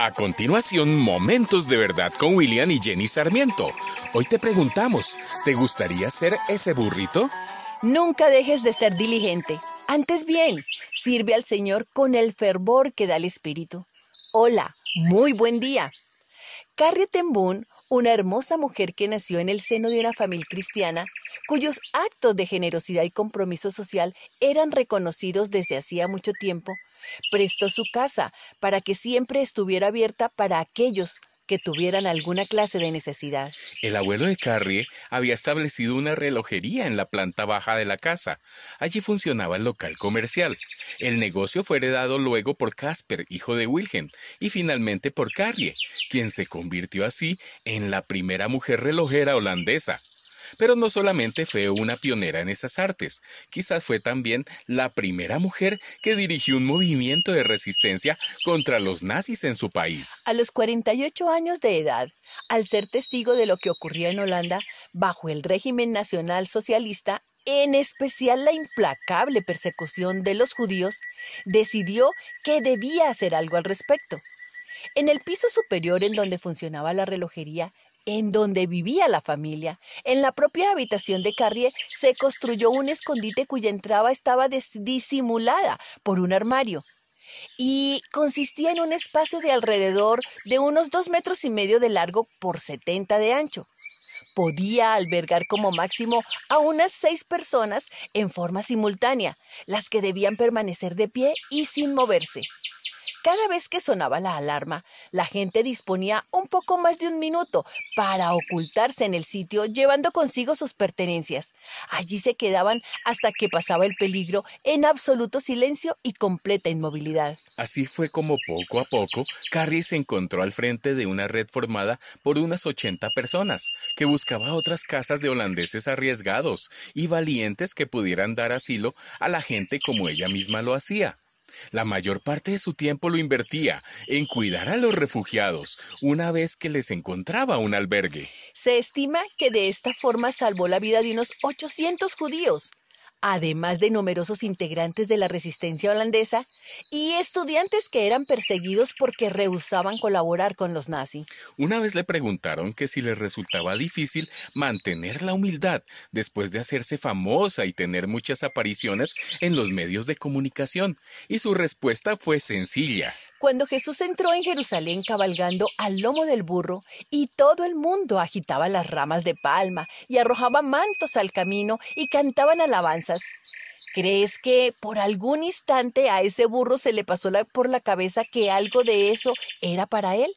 A continuación, Momentos de Verdad con William y Jenny Sarmiento. Hoy te preguntamos, ¿te gustaría ser ese burrito? Nunca dejes de ser diligente. Antes bien, sirve al Señor con el fervor que da el Espíritu. Hola, muy buen día. Carrie Ten una hermosa mujer que nació en el seno de una familia cristiana, cuyos actos de generosidad y compromiso social eran reconocidos desde hacía mucho tiempo, prestó su casa para que siempre estuviera abierta para aquellos que tuvieran alguna clase de necesidad. El abuelo de Carrie había establecido una relojería en la planta baja de la casa. Allí funcionaba el local comercial. El negocio fue heredado luego por Casper, hijo de Wilhelm, y finalmente por Carrie, quien se convirtió así en la primera mujer relojera holandesa. Pero no solamente fue una pionera en esas artes, quizás fue también la primera mujer que dirigió un movimiento de resistencia contra los nazis en su país. A los 48 años de edad, al ser testigo de lo que ocurría en Holanda bajo el régimen nacional socialista, en especial la implacable persecución de los judíos, decidió que debía hacer algo al respecto. En el piso superior en donde funcionaba la relojería, en donde vivía la familia. En la propia habitación de Carrie se construyó un escondite cuya entrada estaba disimulada por un armario y consistía en un espacio de alrededor de unos dos metros y medio de largo por 70 de ancho. Podía albergar como máximo a unas seis personas en forma simultánea, las que debían permanecer de pie y sin moverse. Cada vez que sonaba la alarma, la gente disponía un poco más de un minuto para ocultarse en el sitio llevando consigo sus pertenencias. Allí se quedaban hasta que pasaba el peligro en absoluto silencio y completa inmovilidad. Así fue como poco a poco Carrie se encontró al frente de una red formada por unas 80 personas que buscaba otras casas de holandeses arriesgados y valientes que pudieran dar asilo a la gente como ella misma lo hacía. La mayor parte de su tiempo lo invertía en cuidar a los refugiados una vez que les encontraba un albergue. Se estima que de esta forma salvó la vida de unos 800 judíos, además de numerosos integrantes de la resistencia holandesa y estudiantes que eran perseguidos porque rehusaban colaborar con los nazis. Una vez le preguntaron que si le resultaba difícil mantener la humildad después de hacerse famosa y tener muchas apariciones en los medios de comunicación, y su respuesta fue sencilla. Cuando Jesús entró en Jerusalén cabalgando al lomo del burro y todo el mundo agitaba las ramas de palma y arrojaba mantos al camino y cantaban alabanzas, ¿crees que por algún instante a ese burro se le pasó por la cabeza que algo de eso era para él?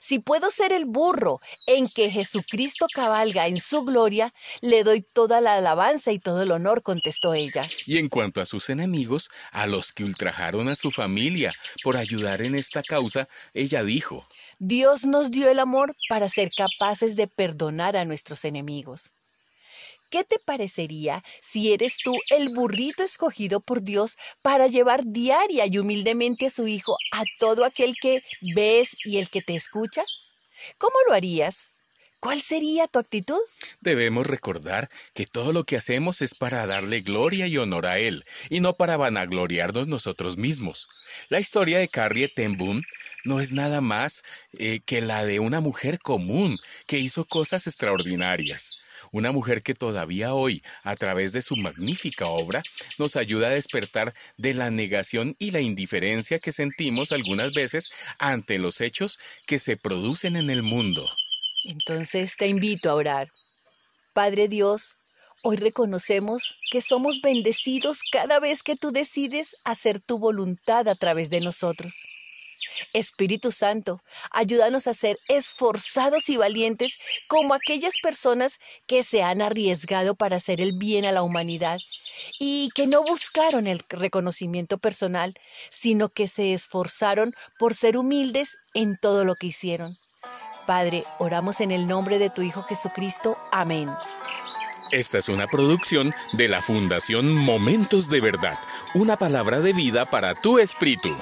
Si puedo ser el burro en que Jesucristo cabalga en su gloria, le doy toda la alabanza y todo el honor, contestó ella. Y en cuanto a sus enemigos, a los que ultrajaron a su familia por ayudar en esta causa, ella dijo, Dios nos dio el amor para ser capaces de perdonar a nuestros enemigos. ¿Qué te parecería si eres tú el burrito escogido por Dios para llevar diaria y humildemente a su Hijo a todo aquel que ves y el que te escucha? ¿Cómo lo harías? ¿Cuál sería tu actitud? Debemos recordar que todo lo que hacemos es para darle gloria y honor a Él, y no para vanagloriarnos nosotros mismos. La historia de Carrie Ten no es nada más eh, que la de una mujer común que hizo cosas extraordinarias una mujer que todavía hoy, a través de su magnífica obra, nos ayuda a despertar de la negación y la indiferencia que sentimos algunas veces ante los hechos que se producen en el mundo. Entonces te invito a orar. Padre Dios, hoy reconocemos que somos bendecidos cada vez que tú decides hacer tu voluntad a través de nosotros. Espíritu Santo, ayúdanos a ser esforzados y valientes como aquellas personas que se han arriesgado para hacer el bien a la humanidad y que no buscaron el reconocimiento personal, sino que se esforzaron por ser humildes en todo lo que hicieron. Padre, oramos en el nombre de tu Hijo Jesucristo. Amén. Esta es una producción de la Fundación Momentos de Verdad, una palabra de vida para tu espíritu.